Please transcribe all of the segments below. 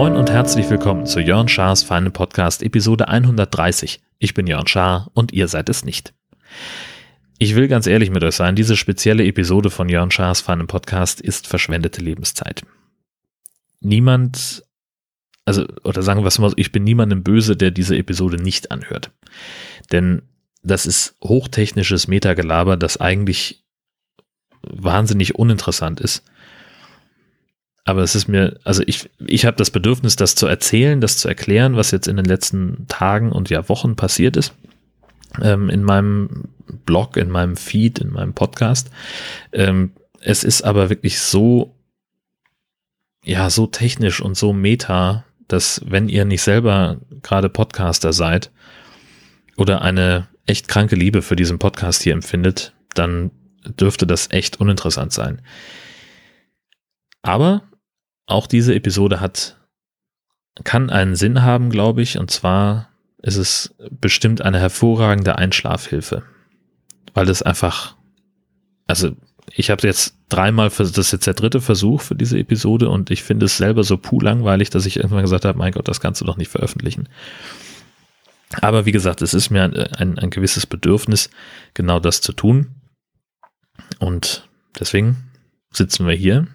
Moin und herzlich willkommen zu Jörn Schars Feinen Podcast Episode 130. Ich bin Jörn Schaar und ihr seid es nicht. Ich will ganz ehrlich mit euch sein, diese spezielle Episode von Jörn Schaas Feinen Podcast ist verschwendete Lebenszeit. Niemand, also, oder sagen wir es mal so, ich bin niemandem böse, der diese Episode nicht anhört. Denn das ist hochtechnisches Metagelaber, das eigentlich wahnsinnig uninteressant ist. Aber es ist mir, also ich, ich habe das Bedürfnis, das zu erzählen, das zu erklären, was jetzt in den letzten Tagen und ja Wochen passiert ist. Ähm, in meinem Blog, in meinem Feed, in meinem Podcast. Ähm, es ist aber wirklich so, ja, so technisch und so meta, dass wenn ihr nicht selber gerade Podcaster seid oder eine echt kranke Liebe für diesen Podcast hier empfindet, dann dürfte das echt uninteressant sein. Aber auch diese Episode hat, kann einen Sinn haben, glaube ich, und zwar ist es bestimmt eine hervorragende Einschlafhilfe, weil es einfach, also ich habe jetzt dreimal, das ist jetzt der dritte Versuch für diese Episode und ich finde es selber so puh langweilig, dass ich irgendwann gesagt habe, mein Gott, das kannst du doch nicht veröffentlichen. Aber wie gesagt, es ist mir ein, ein, ein gewisses Bedürfnis, genau das zu tun. Und deswegen sitzen wir hier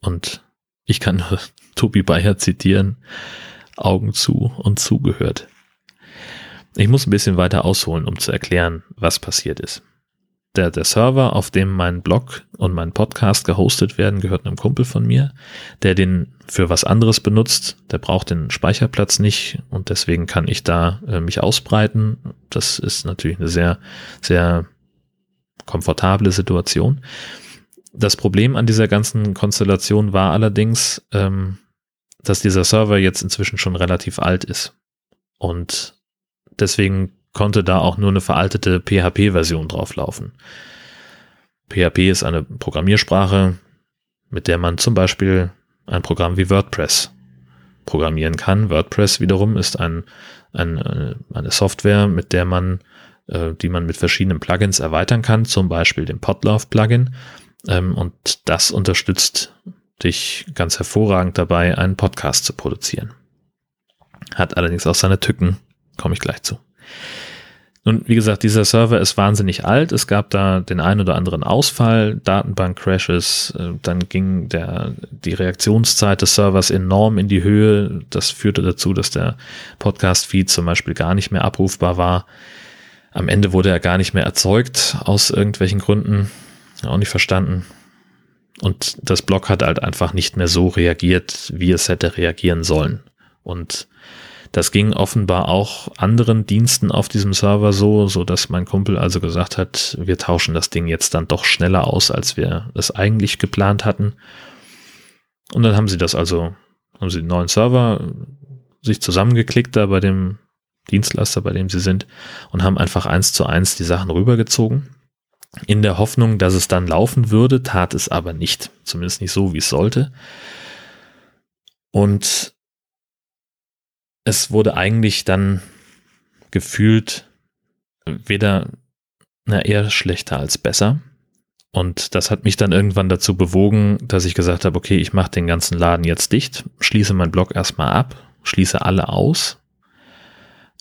und ich kann nur Tobi Bayer zitieren, Augen zu und zugehört. Ich muss ein bisschen weiter ausholen, um zu erklären, was passiert ist. Der, der Server, auf dem mein Blog und mein Podcast gehostet werden, gehört einem Kumpel von mir, der den für was anderes benutzt. Der braucht den Speicherplatz nicht und deswegen kann ich da äh, mich ausbreiten. Das ist natürlich eine sehr, sehr komfortable Situation. Das Problem an dieser ganzen Konstellation war allerdings, ähm, dass dieser Server jetzt inzwischen schon relativ alt ist. Und deswegen konnte da auch nur eine veraltete PHP-Version drauflaufen. PHP ist eine Programmiersprache, mit der man zum Beispiel ein Programm wie WordPress programmieren kann. WordPress wiederum ist ein, ein, äh, eine Software, mit der man, äh, die man mit verschiedenen Plugins erweitern kann, zum Beispiel dem Podlove-Plugin. Ähm, und das unterstützt dich ganz hervorragend dabei, einen Podcast zu produzieren. Hat allerdings auch seine Tücken, komme ich gleich zu. Nun, wie gesagt, dieser Server ist wahnsinnig alt. Es gab da den einen oder anderen Ausfall, Datenbank-Crashes, äh, dann ging der, die Reaktionszeit des Servers enorm in die Höhe. Das führte dazu, dass der Podcast-Feed zum Beispiel gar nicht mehr abrufbar war. Am Ende wurde er gar nicht mehr erzeugt aus irgendwelchen Gründen. Auch nicht verstanden. Und das Blog hat halt einfach nicht mehr so reagiert, wie es hätte reagieren sollen. Und das ging offenbar auch anderen Diensten auf diesem Server so, so dass mein Kumpel also gesagt hat, wir tauschen das Ding jetzt dann doch schneller aus, als wir es eigentlich geplant hatten. Und dann haben sie das also, haben sie den neuen Server sich zusammengeklickt da bei dem Dienstleister, bei dem sie sind und haben einfach eins zu eins die Sachen rübergezogen. In der Hoffnung, dass es dann laufen würde, tat es aber nicht. Zumindest nicht so, wie es sollte. Und es wurde eigentlich dann gefühlt weder, na, eher schlechter als besser. Und das hat mich dann irgendwann dazu bewogen, dass ich gesagt habe, okay, ich mache den ganzen Laden jetzt dicht, schließe meinen Blog erstmal ab, schließe alle aus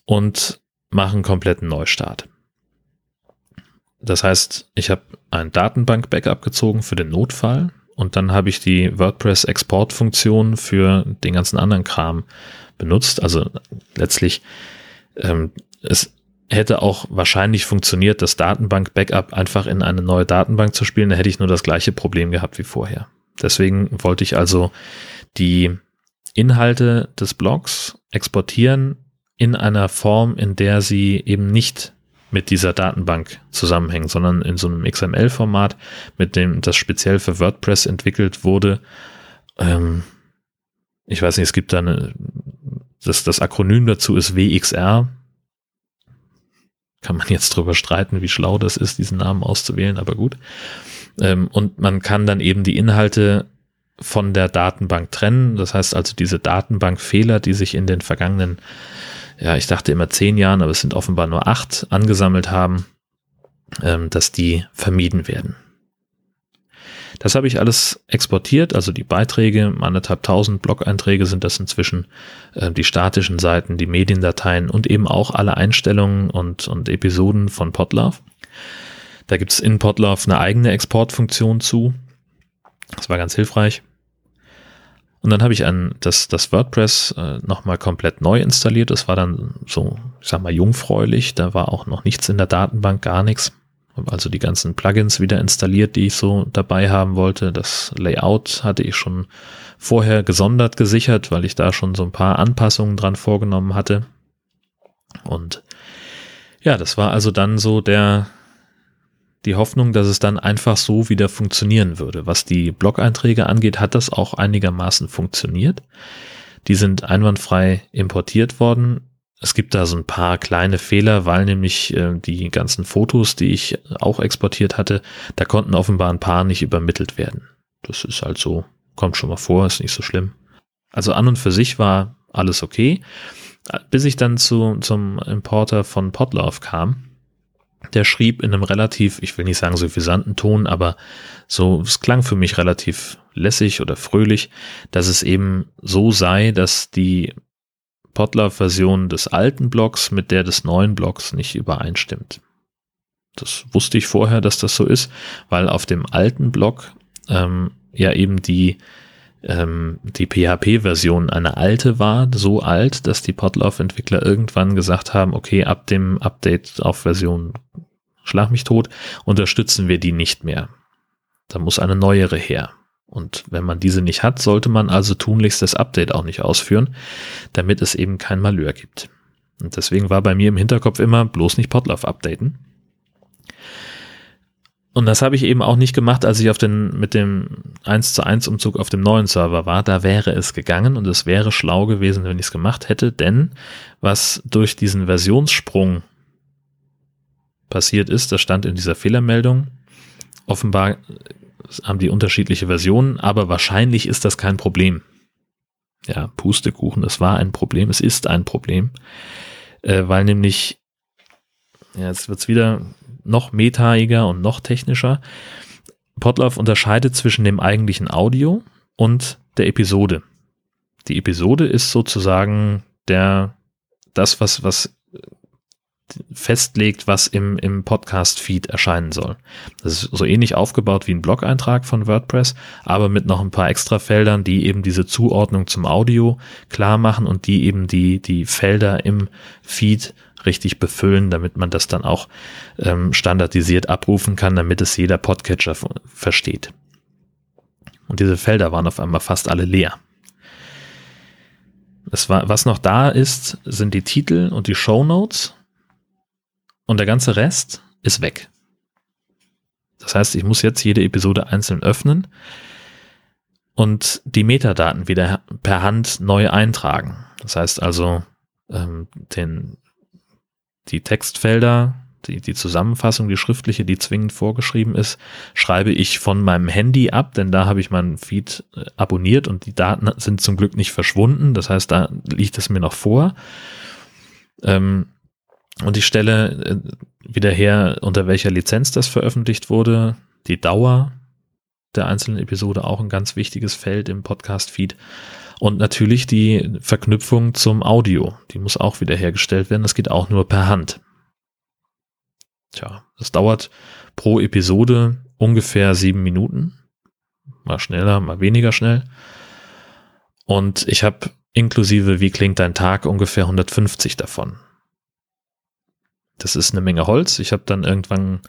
und mache einen kompletten Neustart. Das heißt, ich habe ein Datenbank-Backup gezogen für den Notfall und dann habe ich die WordPress-Export-Funktion für den ganzen anderen Kram benutzt. Also letztlich, ähm, es hätte auch wahrscheinlich funktioniert, das Datenbank-Backup einfach in eine neue Datenbank zu spielen. Da hätte ich nur das gleiche Problem gehabt wie vorher. Deswegen wollte ich also die Inhalte des Blogs exportieren in einer Form, in der sie eben nicht mit dieser Datenbank zusammenhängen, sondern in so einem XML-Format, mit dem das speziell für WordPress entwickelt wurde. Ähm, ich weiß nicht, es gibt da eine, das, das Akronym dazu ist WXR. Kann man jetzt drüber streiten, wie schlau das ist, diesen Namen auszuwählen, aber gut. Ähm, und man kann dann eben die Inhalte von der Datenbank trennen. Das heißt also, diese Datenbankfehler, die sich in den vergangenen ja, ich dachte immer zehn Jahren, aber es sind offenbar nur acht, angesammelt haben, ähm, dass die vermieden werden. Das habe ich alles exportiert, also die Beiträge, anderthalb tausend Blog-Einträge sind das inzwischen, äh, die statischen Seiten, die Mediendateien und eben auch alle Einstellungen und, und Episoden von Podlove. Da gibt es in Podlove eine eigene Exportfunktion zu. Das war ganz hilfreich. Und dann habe ich ein, das, das WordPress äh, nochmal komplett neu installiert. Das war dann so, ich sag mal, jungfräulich. Da war auch noch nichts in der Datenbank, gar nichts. Also die ganzen Plugins wieder installiert, die ich so dabei haben wollte. Das Layout hatte ich schon vorher gesondert gesichert, weil ich da schon so ein paar Anpassungen dran vorgenommen hatte. Und ja, das war also dann so der, die Hoffnung, dass es dann einfach so wieder funktionieren würde. Was die Blog-Einträge angeht, hat das auch einigermaßen funktioniert. Die sind einwandfrei importiert worden. Es gibt da so ein paar kleine Fehler, weil nämlich äh, die ganzen Fotos, die ich auch exportiert hatte, da konnten offenbar ein paar nicht übermittelt werden. Das ist halt so, kommt schon mal vor, ist nicht so schlimm. Also an und für sich war alles okay, bis ich dann zu, zum Importer von Podlove kam. Der schrieb in einem relativ, ich will nicht sagen suffisanten Ton, aber so, es klang für mich relativ lässig oder fröhlich, dass es eben so sei, dass die Podlove-Version des alten Blocks mit der des neuen Blocks nicht übereinstimmt. Das wusste ich vorher, dass das so ist, weil auf dem alten Block ähm, ja eben die, ähm, die PHP-Version eine alte war, so alt, dass die Podlove-Entwickler irgendwann gesagt haben, okay, ab dem Update auf Version Schlag mich tot, unterstützen wir die nicht mehr. Da muss eine neuere her. Und wenn man diese nicht hat, sollte man also tunlichst das Update auch nicht ausführen, damit es eben kein Malheur gibt. Und deswegen war bei mir im Hinterkopf immer bloß nicht Podlove updaten. Und das habe ich eben auch nicht gemacht, als ich auf den, mit dem 1 zu 1 Umzug auf dem neuen Server war. Da wäre es gegangen und es wäre schlau gewesen, wenn ich es gemacht hätte, denn was durch diesen Versionssprung passiert ist, das stand in dieser Fehlermeldung. Offenbar haben die unterschiedliche Versionen, aber wahrscheinlich ist das kein Problem. Ja, Pustekuchen, es war ein Problem, es ist ein Problem, äh, weil nämlich, ja, jetzt wird's wieder noch metaiger und noch technischer. Podlove unterscheidet zwischen dem eigentlichen Audio und der Episode. Die Episode ist sozusagen der, das, was, was festlegt, was im, im Podcast-Feed erscheinen soll. Das ist so ähnlich aufgebaut wie ein Blog-Eintrag von WordPress, aber mit noch ein paar extra Feldern, die eben diese Zuordnung zum Audio klar machen und die eben die, die Felder im Feed richtig befüllen, damit man das dann auch ähm, standardisiert abrufen kann, damit es jeder Podcatcher versteht. Und diese Felder waren auf einmal fast alle leer. Es war, was noch da ist, sind die Titel und die Show Notes und der ganze Rest ist weg. Das heißt, ich muss jetzt jede Episode einzeln öffnen und die Metadaten wieder per Hand neu eintragen. Das heißt also, ähm, den, die Textfelder, die, die Zusammenfassung, die schriftliche, die zwingend vorgeschrieben ist, schreibe ich von meinem Handy ab, denn da habe ich meinen Feed äh, abonniert und die Daten sind zum Glück nicht verschwunden. Das heißt, da liegt es mir noch vor. Ähm, und ich stelle äh, wieder her, unter welcher Lizenz das veröffentlicht wurde, die Dauer der einzelnen Episode auch ein ganz wichtiges Feld im Podcast-Feed. Und natürlich die Verknüpfung zum Audio, die muss auch wieder hergestellt werden. Das geht auch nur per Hand. Tja, das dauert pro Episode ungefähr sieben Minuten. Mal schneller, mal weniger schnell. Und ich habe inklusive Wie klingt dein Tag ungefähr 150 davon das ist eine Menge Holz. Ich habe dann irgendwann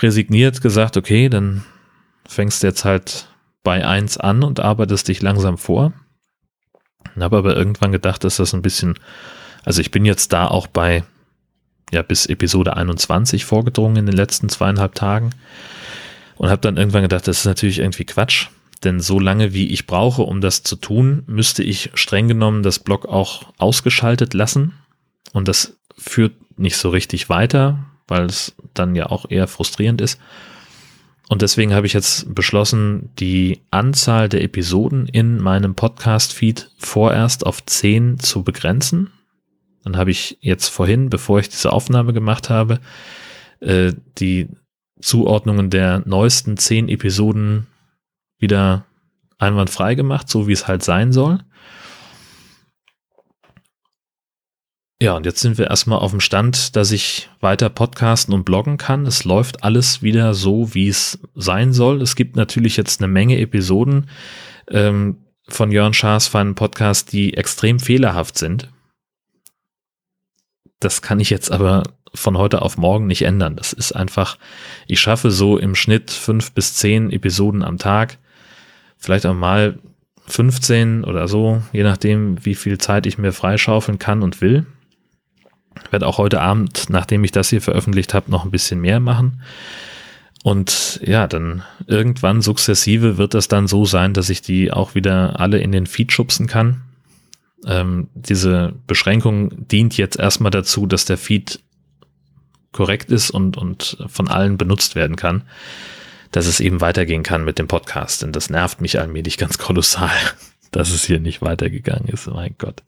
resigniert gesagt, okay, dann fängst du jetzt halt bei eins an und arbeitest dich langsam vor. Habe aber irgendwann gedacht, dass das ein bisschen, also ich bin jetzt da auch bei, ja, bis Episode 21 vorgedrungen in den letzten zweieinhalb Tagen und habe dann irgendwann gedacht, das ist natürlich irgendwie Quatsch, denn so lange wie ich brauche, um das zu tun, müsste ich streng genommen das Blog auch ausgeschaltet lassen und das führt nicht so richtig weiter, weil es dann ja auch eher frustrierend ist. Und deswegen habe ich jetzt beschlossen, die Anzahl der Episoden in meinem Podcast-Feed vorerst auf 10 zu begrenzen. Dann habe ich jetzt vorhin, bevor ich diese Aufnahme gemacht habe, äh, die Zuordnungen der neuesten zehn Episoden wieder einwandfrei gemacht, so wie es halt sein soll. Ja, und jetzt sind wir erstmal auf dem Stand, dass ich weiter podcasten und bloggen kann. Es läuft alles wieder so, wie es sein soll. Es gibt natürlich jetzt eine Menge Episoden ähm, von Jörn Schaas feinen Podcast, die extrem fehlerhaft sind. Das kann ich jetzt aber von heute auf morgen nicht ändern. Das ist einfach, ich schaffe so im Schnitt fünf bis zehn Episoden am Tag. Vielleicht auch mal 15 oder so, je nachdem, wie viel Zeit ich mir freischaufeln kann und will. Ich werde auch heute Abend, nachdem ich das hier veröffentlicht habe, noch ein bisschen mehr machen. Und ja, dann irgendwann sukzessive wird das dann so sein, dass ich die auch wieder alle in den Feed schubsen kann. Ähm, diese Beschränkung dient jetzt erstmal dazu, dass der Feed korrekt ist und, und von allen benutzt werden kann, dass es eben weitergehen kann mit dem Podcast. Denn das nervt mich allmählich ganz kolossal, dass es hier nicht weitergegangen ist. Mein Gott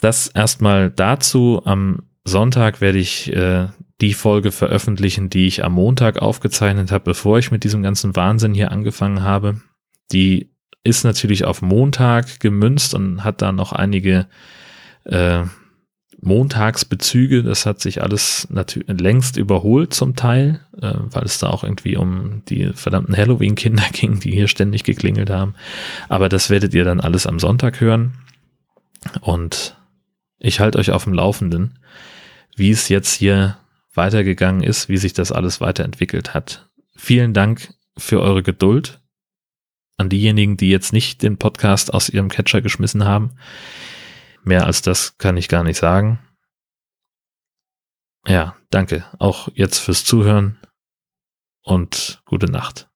das erstmal dazu. Am Sonntag werde ich äh, die Folge veröffentlichen, die ich am Montag aufgezeichnet habe, bevor ich mit diesem ganzen Wahnsinn hier angefangen habe. Die ist natürlich auf Montag gemünzt und hat da noch einige äh, Montagsbezüge. Das hat sich alles längst überholt zum Teil, äh, weil es da auch irgendwie um die verdammten Halloween-Kinder ging, die hier ständig geklingelt haben. Aber das werdet ihr dann alles am Sonntag hören. Und ich halte euch auf dem Laufenden, wie es jetzt hier weitergegangen ist, wie sich das alles weiterentwickelt hat. Vielen Dank für eure Geduld an diejenigen, die jetzt nicht den Podcast aus ihrem Catcher geschmissen haben. Mehr als das kann ich gar nicht sagen. Ja, danke auch jetzt fürs Zuhören und gute Nacht.